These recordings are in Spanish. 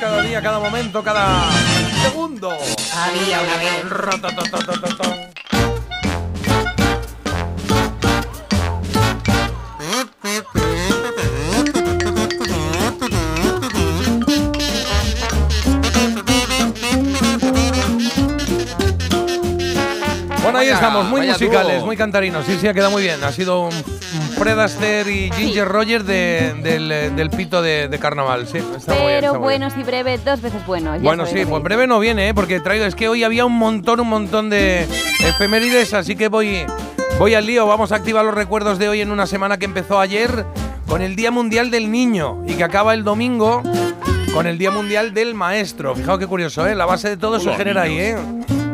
cada día, cada momento, cada segundo. Había una vez. Bueno, ahí Vaya- estamos, muy musicales, dúo. muy cantarinos. Sí, sí, ha quedado muy bien. Ha sido un Fred Astaire y Ginger Rogers de- del, eh, del pito de, de carnaval. Sí, está muy bien, está Pero muy bien. buenos y breves, dos veces buenos. ya Bueno, sí, pues breve no viene, ¿eh? porque he traído. Es que hoy había un montón, un montón de efemérides, así que voy, voy al lío. Vamos a activar los recuerdos de hoy en una semana que empezó ayer con el Día Mundial del Niño y que acaba el domingo con el Día Mundial del Maestro. Fijaos qué curioso, ¿eh? La base de todo se genera ahí. ¿eh?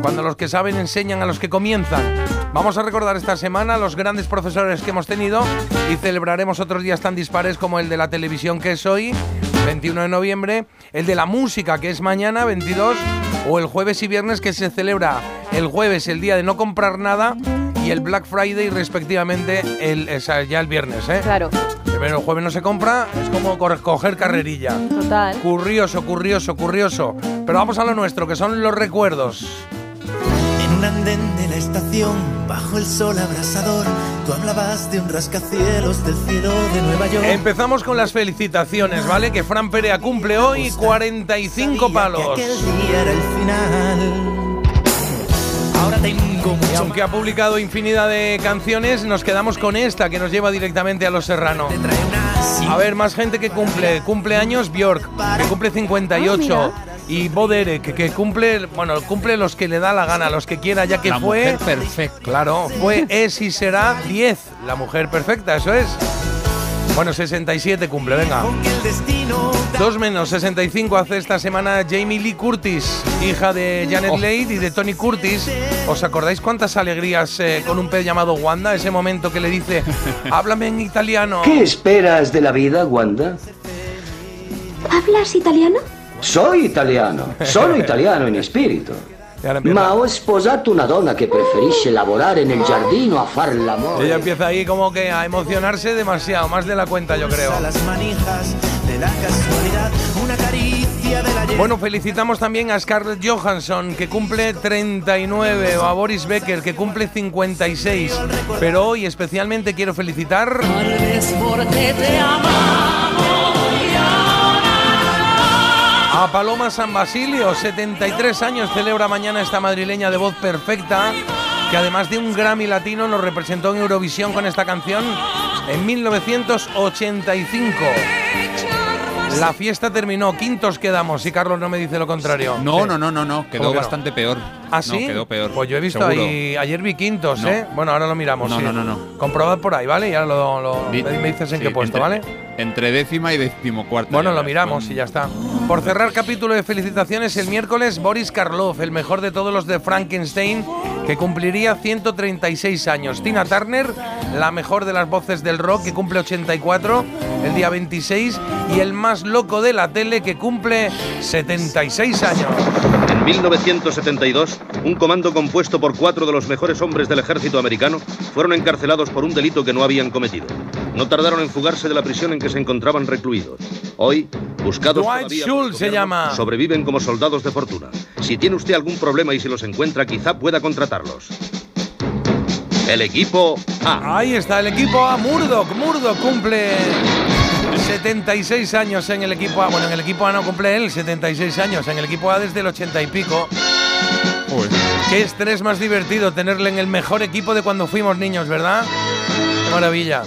Cuando los que saben enseñan a los que comienzan. Vamos a recordar esta semana los grandes profesores que hemos tenido y celebraremos otros días tan dispares como el de la televisión que es hoy, 21 de noviembre, el de la música que es mañana, 22, o el jueves y viernes que se celebra el jueves, el día de no comprar nada, y el Black Friday respectivamente el, ya el viernes. ¿eh? Claro, Pero el jueves no se compra, es como coger carrerilla. total. Curioso, curioso, curioso. Pero vamos a lo nuestro, que son los recuerdos. En un andén de la estación, bajo el sol abrasador, tú hablabas de un rascacielos del cielo de Nueva York. Empezamos con las felicitaciones, ¿vale? Que Fran Perea cumple hoy 45 Sabía que palos. aquel día era el final. Ahora tengo Y aunque ha publicado infinidad de canciones, nos quedamos con esta que nos lleva directamente a Los Serrano. A ver, más gente que cumple. Cumpleaños Bjork, que cumple 58. Y Bo Derek, que, que cumple, bueno, cumple los que le da la gana, los que quiera, ya que La fue. mujer perfecta. Claro, fue, es y será 10. La mujer perfecta, eso es. Bueno, 67 cumple, venga. Dos menos 65 hace esta semana Jamie Lee Curtis, hija de Janet Oh. Leigh y de Tony Curtis. ¿Os acordáis cuántas alegrías eh, con un pez llamado Wanda? Ese momento que le dice, háblame en italiano. ¿Qué esperas de la vida, Wanda? ¿Hablas italiano? Soy italiano, sono italiano in spirito. Ma ho sposato una donna che preferisce lavorare nel giardino a far Ella l'amore. empieza ahí como que a emocionarse demasiado, más de la cuenta yo creo. a las manijas de la casualidad, una caricia de la Bueno, felicitamos también a Scarlett Johansson, que cumple 39, o a Boris Becker, que cumple 56. Pero hoy especialmente quiero felicitar a Paloma San Basilio, 73 años, celebra mañana esta madrileña de voz perfecta, que además de un Grammy latino nos representó en Eurovisión con esta canción en 1985. La fiesta terminó, quintos quedamos, si Carlos no me dice lo contrario. No, Sí. no, no, no, no. ¿Cómo Quedó no? bastante peor. ¿Ah, No, sí? quedó peor. Pues yo he visto seguro. ahí. Ayer vi quintos, No. ¿eh? Bueno, ahora lo miramos. No, sí. no, no, no. Comprobad por ahí, ¿vale? Y ahora lo, me dices en sí, qué puesto, entre- ¿vale? Entre décima y decimocuarta. Bueno, ya lo miramos y ya está. Por cerrar capítulo de felicitaciones, el miércoles Boris Karloff, el mejor de todos los de Frankenstein, que cumpliría 136 años. Tina Turner, la mejor de las voces del rock, que cumple 84 el día 26. Y el más loco de la tele, que cumple 76 años. En 1972, un comando compuesto por cuatro de los mejores hombres del ejército americano fueron encarcelados por un delito que no habían cometido. No tardaron en fugarse de la prisión en que se encontraban recluidos. Hoy, buscados Dwight todavía por el se llama. sobreviven como soldados de fortuna. Si tiene usted algún problema y si los encuentra, quizá pueda contratarlos. El equipo A. Ahí está el equipo A, Murdoch. Murdoch cumple 76 años en el equipo A. Bueno, en el equipo A no cumple él 76 años. En el equipo A desde el 80 y pico. Qué estrés más divertido tenerle en el mejor equipo de cuando fuimos niños, ¿verdad? Qué maravilla.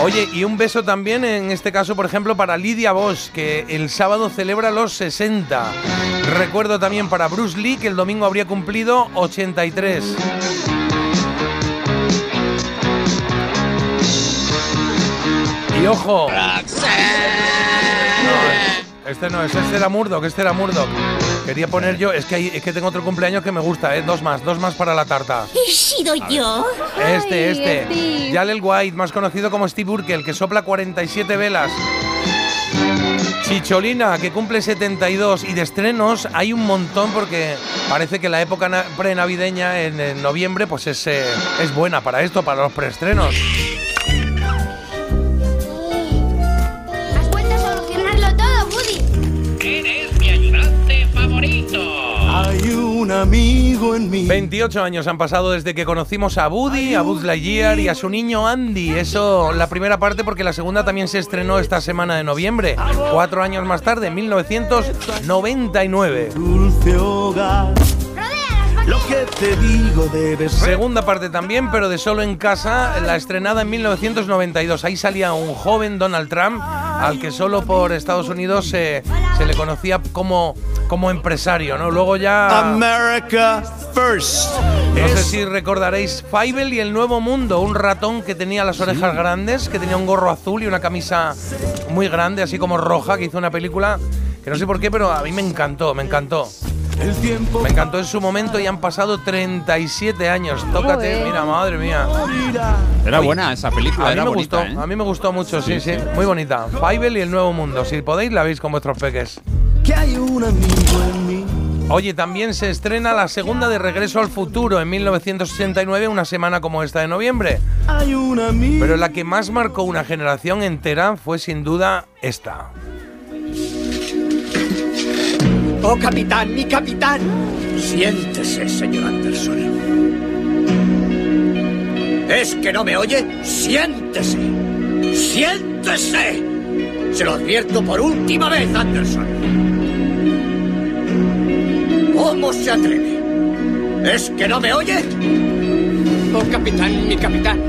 Oye, y un beso también, en este caso, por ejemplo, para Lidia Bosch, que el sábado celebra los 60. Recuerdo también para Bruce Lee, que el domingo habría cumplido 83. Y ojo. No, este no es, este era Murdoch, este era Murdoch. Quería poner yo, es que, hay- es que tengo otro cumpleaños que me gusta, ¿eh? Dos más, dos más para la tarta. ¿He sido yo? Este, Ay, este. Steve. Jalel White, más conocido como Steve Urkel, que sopla 47 velas. Chicholina, que cumple 72. Y de estrenos hay un montón porque parece que la época na- prenavideña en, en noviembre pues es, eh, es buena para esto, para los preestrenos. Amigo en mí. 28 años han pasado desde que conocimos a Woody, a Buzz Lightyear y a su niño Andy. Eso, la primera parte, porque la segunda también se estrenó esta semana de noviembre. Cuatro años más tarde, en 1999. Dulce hogar. Lo que te digo debes. Segunda parte también, pero de solo en casa, la estrenada en 1992. Ahí salía un joven Donald Trump, al que solo por Estados Unidos se, se le conocía como, como empresario, ¿no? Luego ya... America first. No sé si recordaréis Fievel y el Nuevo Mundo, un ratón que tenía las orejas grandes, que tenía un gorro azul y una camisa muy grande, así como roja, que hizo una película que no sé por qué, pero a mí me encantó, me encantó. El tiempo Me encantó en su momento y han pasado 37 años. Tócate, mira, madre mía. Era buena esa película, A mí era me bonita, gustó, ¿eh? a mí me gustó mucho, sí, sí, muy bonita. Fievel y el Nuevo Mundo, si podéis la veis con vuestros peques. Que hay un amigo en mí. Oye, también se estrena la segunda de Regreso al Futuro en 1969, una semana como esta de noviembre. Pero la que más marcó una generación entera fue sin duda esta. Oh, capitán, mi capitán. Siéntese, señor Anderson. ¿Es que no me oye? Siéntese. Siéntese. Se lo advierto por última vez, Anderson. ¿Cómo se atreve? ¿Es que no me oye? Oh, capitán, mi capitán.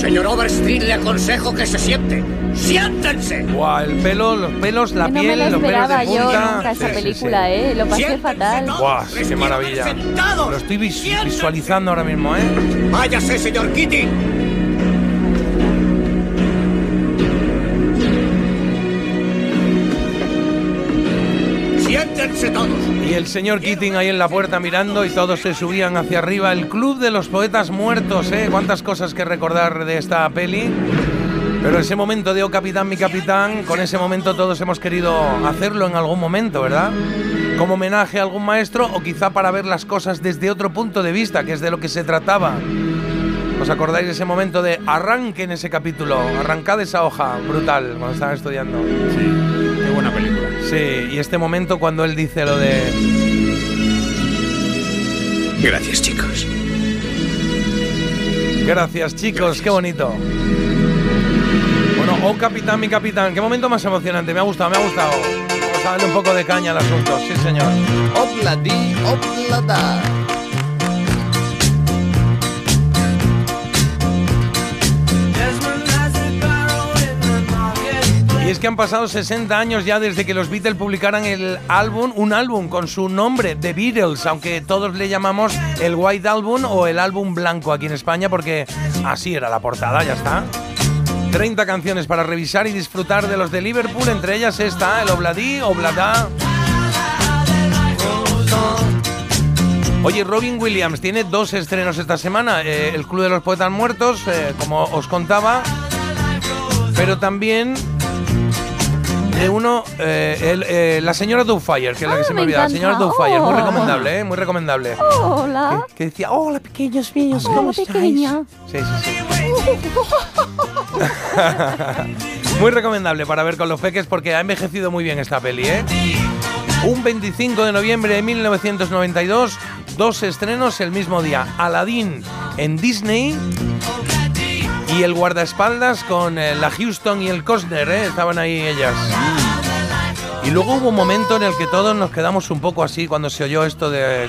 Señor Overstreet, le aconsejo que se siente. ¡Siéntense! Buah, el pelo, los pelos, la Que no piel, me la los pelos de esperaba yo punta. nunca esa Sí, sí, sí. película, ¿eh? Lo pasé Siéntense fatal. sí, qué maravilla. Lo estoy vis- Siéntense. visualizando ahora mismo, ¿eh? Váyase, señor Kitty. Siéntense todos. Y el señor Keating ahí en la puerta mirando y todos se subían hacia arriba. El club de los poetas muertos, ¿eh? Cuántas cosas que recordar de esta peli. Pero ese momento de Oh Capitán, mi capitán, con ese momento todos hemos querido hacerlo en algún momento, ¿verdad? Como homenaje a algún maestro o quizá para ver las cosas desde otro punto de vista, que es de lo que se trataba. ¿Os acordáis de ese momento de arranque en ese capítulo? Arrancad esa hoja, brutal, cuando estaban estudiando. Sí, qué buena película. Sí, y este momento cuando él dice lo de... Gracias, chicos. Gracias, chicos, qué bonito. Oh capitán, mi capitán, qué momento más emocionante, me ha gustado, me ha gustado. Vamos a darle un poco de caña al asunto, sí señor. Obladi, oblada. Y es que han pasado 60 años ya desde que los Beatles publicaran el álbum, un álbum con su nombre, The Beatles, aunque todos le llamamos el White Album o el álbum blanco aquí en España, porque así era la portada, ya está. 30 canciones para revisar y disfrutar de los de Liverpool, entre ellas esta, el Obladí, Oblada. Oye, Robin Williams tiene dos estrenos esta semana. eh, el Club de los Poetas Muertos, eh, como os contaba. Pero también de uno, eh, el, la señora Doubtfire, que es la que Ah, se me me olvidaba. La señora. Doubtfire, muy Oh. recomendable, ¿eh? Muy recomendable. Hola. Que, que decía, hola pequeños míos, Hola, ¿cómo estáis?". pequeña. Sí, sí, sí. muy recomendable para ver con los peques porque ha envejecido muy bien esta peli, ¿eh? Un 25 de noviembre de 1992, dos estrenos el mismo día. Aladdin en Disney y el guardaespaldas con eh, la Houston y el Costner, ¿eh? Estaban ahí ellas. Y luego hubo un momento en el que todos nos quedamos un poco así cuando se oyó esto de...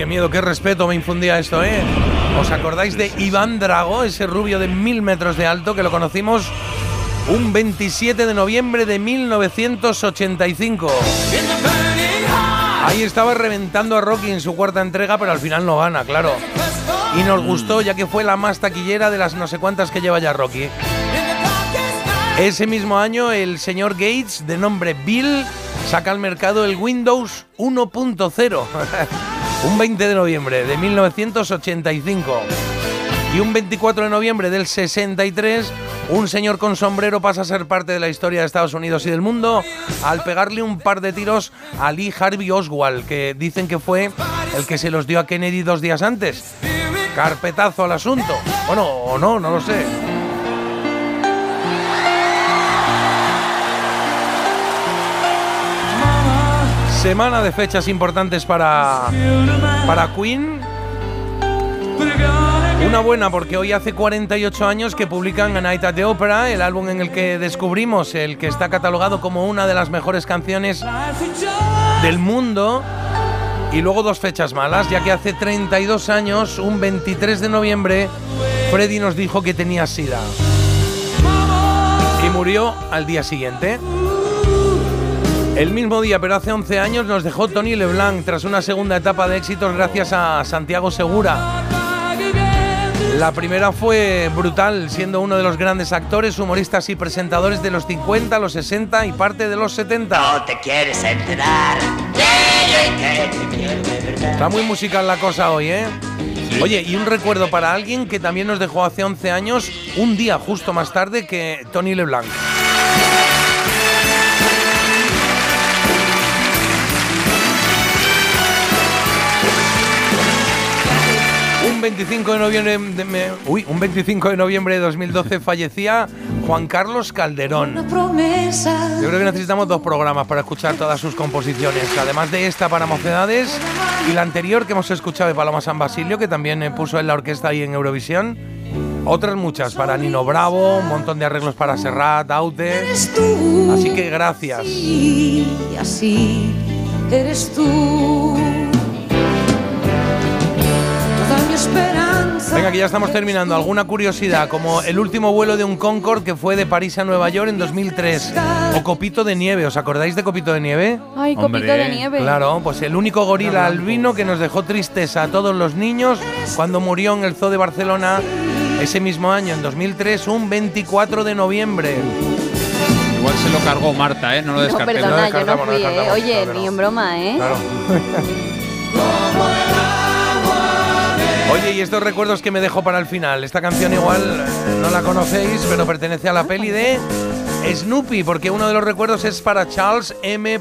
qué miedo, qué respeto me infundía esto, ¿eh? ¿Os acordáis de Iván Drago, ese rubio de mil metros de alto que lo conocimos un 27 de noviembre de 1985? Ahí estaba reventando a Rocky en su cuarta entrega, pero al final no gana, claro. Y nos gustó ya que fue la más taquillera de las no sé cuántas que lleva ya Rocky. Ese mismo año el señor Gates, de nombre Bill, saca al mercado el Windows 1.0. un 20 de noviembre de 1985. Y un 24 de noviembre del 63, un señor con sombrero pasa a ser parte de la historia de Estados Unidos y del mundo al pegarle un par de tiros a Lee Harvey Oswald, que dicen que fue el que se los dio a Kennedy dos días antes. Carpetazo al asunto. Bueno, o no, no lo sé. Semana de fechas importantes para, para Queen. Una buena porque hoy hace 48 años que publican A Night at the Opera, el álbum en el que descubrimos el que está catalogado como una de las mejores canciones del mundo. Y luego dos fechas malas, ya que hace 32 años, un 23 de noviembre, Freddy nos dijo que tenía sida. Y murió al día siguiente. El mismo día, pero hace 11 años, nos dejó Tony LeBlanc tras una segunda etapa de éxitos gracias a Santiago Segura. La primera fue brutal, siendo uno de los grandes actores, humoristas y presentadores de los 50, los 60 y parte de los 70. No te quieres enterar. Está muy musical la cosa hoy, ¿eh? Oye, y un recuerdo para alguien que también nos dejó hace 11 años, un día justo más tarde que Tony LeBlanc. Un 25 de noviembre de, me- uy, un 25 de noviembre de 2012 fallecía Juan Carlos Calderón. Yo creo que necesitamos dos programas para escuchar todas sus composiciones, además de esta para mocedades y la anterior que hemos escuchado de Paloma San Basilio, que también eh, puso en la orquesta ahí en Eurovisión. Otras muchas para Nino Bravo, un montón de arreglos para Serrat, Aute. Así que gracias. Y así eres tú. Venga, que ya estamos terminando. ¿Alguna curiosidad? Como el último vuelo de un Concorde que fue de París a Nueva York en 2003. O Copito de Nieve. ¿Os acordáis de Copito de Nieve? Ay, Hombre. copito de nieve. Claro, pues el único gorila albino que nos dejó tristeza a todos los niños cuando murió en el Zoo de Barcelona ese mismo año, en 2003, un 24 de noviembre. Igual se lo cargó Marta, ¿eh? No lo No, descartemos. perdona, yo no descartamos, no fui, ¿eh? descartamos, Oye, ni no. en broma, ¿eh? Claro. Oye, y estos recuerdos que me dejo para el final. Esta canción igual eh, no la conocéis, pero pertenece a la peli de Snoopy, porque uno de los recuerdos es para Charles M.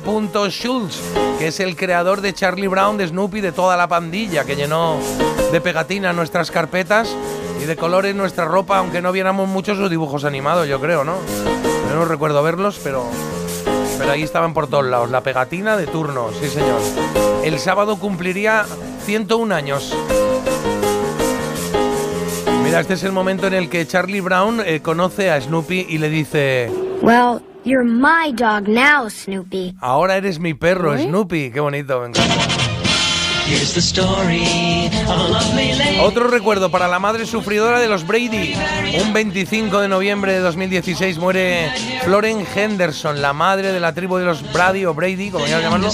Schulz, que es el creador de Charlie Brown, de Snoopy, de toda la pandilla, que llenó de pegatina nuestras carpetas y de colores nuestra ropa, aunque no viéramos muchos sus dibujos animados, yo creo, ¿no? Yo no recuerdo verlos, pero pero ahí estaban por todos lados. La pegatina de turno, sí señor. El sábado cumpliría 101 años. Mira, este es el momento en el que Charlie Brown eh, conoce a Snoopy y le dice, Well, you're my dog now, Snoopy. ahora eres mi perro, ¿Eh? Snoopy. Qué bonito, Otro recuerdo para la madre sufridora de los Brady. Un 25 de noviembre de 2016 muere Floren Henderson, la madre de la tribu de los Brady o Brady, como quieran llamarlo,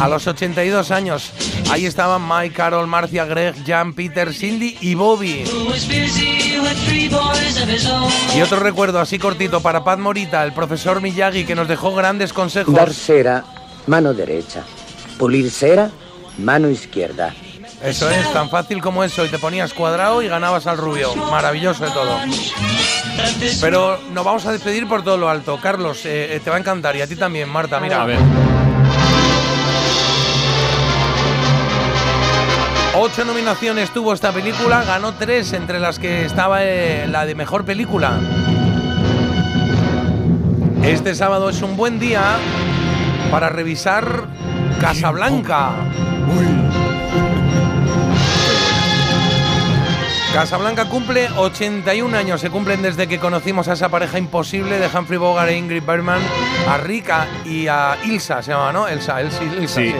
a los 82 años. Ahí estaban Mike, Carol, Marcia, Greg, Jan, Peter, Cindy y Bobby. Y otro recuerdo así cortito para Pat Morita, el profesor Miyagi, que nos dejó grandes consejos. Dar cera, mano derecha. Pulir cera, mano izquierda. Eso es, tan fácil como eso. Y te ponías cuadrado y ganabas al rubio. Maravilloso de todo. Pero nos vamos a despedir por todo lo alto. Carlos, eh, eh, te va a encantar. Y a ti también, Marta. Mira, A ver. ocho nominaciones tuvo esta película. Ganó tres, entre las que estaba eh, la de mejor película. Este sábado es un buen día para revisar Casablanca. Casablanca cumple 81 años, se cumplen desde que conocimos a esa pareja imposible de Humphrey Bogart e Ingrid Bergman, a Rika y a Ilsa, se llama, ¿no? Elsa, Elsa, Ilsa, Sí. sí.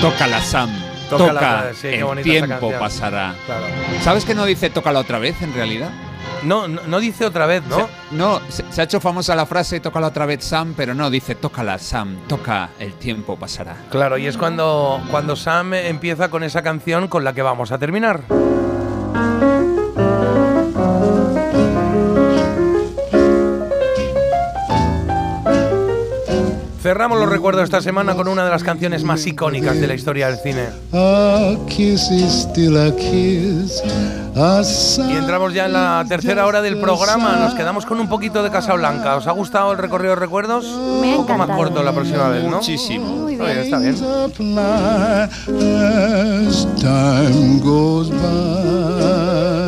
Tócala, Sam. Toca. sí, el tiempo pasará. Claro. ¿Sabes que no dice tócala otra vez en realidad? No, no, no dice otra vez, ¿no? Se- no, se, se ha hecho famosa la frase tócala otra vez, Sam, pero no, dice tócala, Sam. Toca, el tiempo pasará. Claro, y es cuando, cuando Sam empieza con esa canción con la que vamos a terminar. Cerramos los recuerdos esta semana con una de las canciones más icónicas de la historia del cine. Y entramos ya en la tercera hora del programa. Nos quedamos con un poquito de Casablanca. ¿Os ha gustado el recorrido de recuerdos? Me ha un poco más corto la próxima vez, ¿no? Muchísimo. Muy Está bien, está bien. apply as time goes by.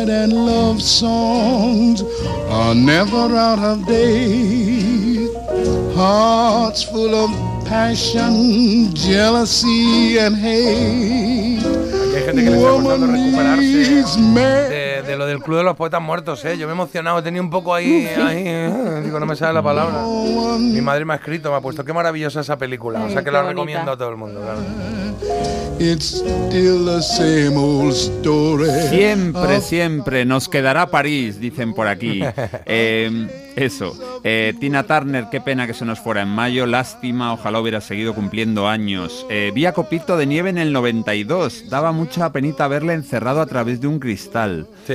Moonlight and love songs are never out of date. Hearts full of passion, jealousy, and hate. Gente que le está costando recuperarse de, de lo del Club de los Poetas Muertos, ¿eh? Yo me he emocionado, tenía un poco ahí, ahí, eh, digo, no me sale la palabra. Mi madre me ha escrito, me ha puesto, qué maravillosa esa película. o sea que la recomiendo a todo el mundo, claro. It's still the same old story. Siempre, of siempre nos quedará París, dicen por aquí. Eh, eso. Eh, Tina Turner, qué pena que se nos fuera en mayo. Lástima, ojalá hubiera seguido cumpliendo años. Eh, vi a Copito de Nieve en el 92. Daba mucha penita verle encerrado a través de un cristal. Sí.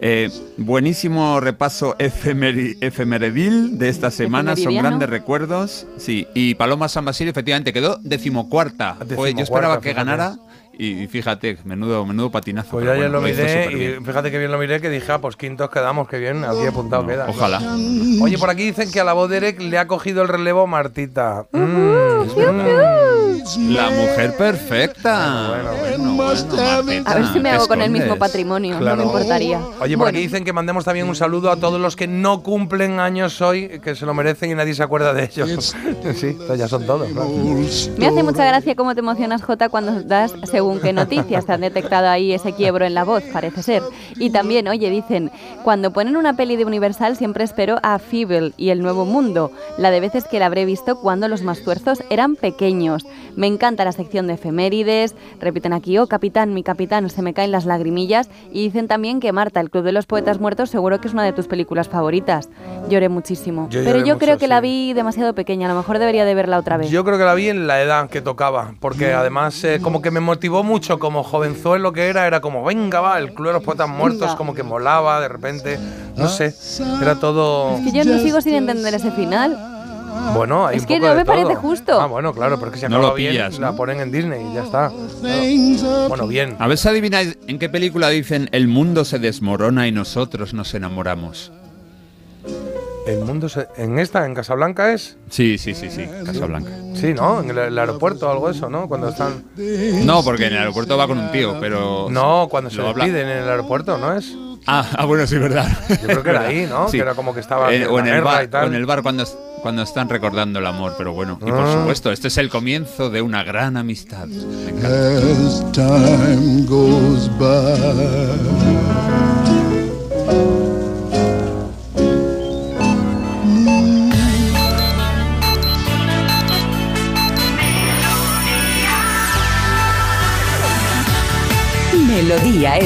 Eh, buenísimo repaso efemeri- efemeredil de esta semana, son grandes recuerdos. Sí, y Paloma San Basilio efectivamente quedó decimocuarta. Pues yo esperaba que ganara y fíjate, menudo, menudo patinazo. Pues yo ayer bueno, lo miré y fíjate que bien lo miré que dije, ah, pues quintos quedamos, que bien, aquí apuntado queda. Ojalá. Oye, por aquí dicen que a la voz de Eric le ha cogido el relevo Martita. Mm, La mujer perfecta. Bueno, Bueno, bueno, A ver si me hago con el mismo patrimonio, Claro. no me importaría. Oye, por Bueno, aquí dicen que mandemos también un saludo a todos los que no cumplen años hoy, que se lo merecen y nadie se acuerda de ellos. sí, ya son todos. claro. Me hace mucha gracia cómo te emocionas, Jota, cuando das según qué noticias. Te han detectado ahí ese quiebro en la voz, parece ser. Y también, oye, dicen, cuando ponen una peli de Universal siempre espero a Feeble y El Nuevo Mundo, la de veces que la habré visto cuando los más tuerzos eran pequeños. Me encanta la sección de efemérides, repiten aquí, oh capitán, mi capitán, se me caen las lagrimillas. Y dicen también que Marta, el Club de los Poetas Muertos, seguro que es una de tus películas favoritas. Lloré muchísimo. Yo Pero lloré yo creo mucho, que la sí. vi demasiado pequeña, a lo mejor debería de verla otra vez. Yo creo que la vi en la edad que tocaba, porque además eh, como que me motivó mucho como jovenzuelo que era, era como, venga, va, el Club de los Poetas Muertos, como que molaba de repente, no sé, era todo... Es que yo no sigo sin entender ese final. Bueno, hay Es un que poco no de me parece todo. justo. Ah, bueno, claro, porque si No lo bien, pillas, la ¿no? ponen en Disney y ya está. up Bueno, bien. A ver si adivináis en qué película dicen el mundo se desmorona y nosotros nos enamoramos. El mundo se- en esta, en Casablanca es, Sí, sí, sí, sí, Casablanca. sí, ¿no? En el, el aeropuerto o algo de eso, ¿no? Cuando están, No, porque en el aeropuerto va con un tío, pero... no, cuando se despiden en el aeropuerto, ¿no es? Ah, ah, bueno, sí, verdad. Yo creo que era ahí, ¿no? Que era como que estaba Eh, en o, en el bar, y tal. o en el bar cuando, es- cuando están recordando el amor, pero bueno. Y por Ah. supuesto, este es el comienzo de una gran amistad. Me encanta. as time goes by. Melodía FM.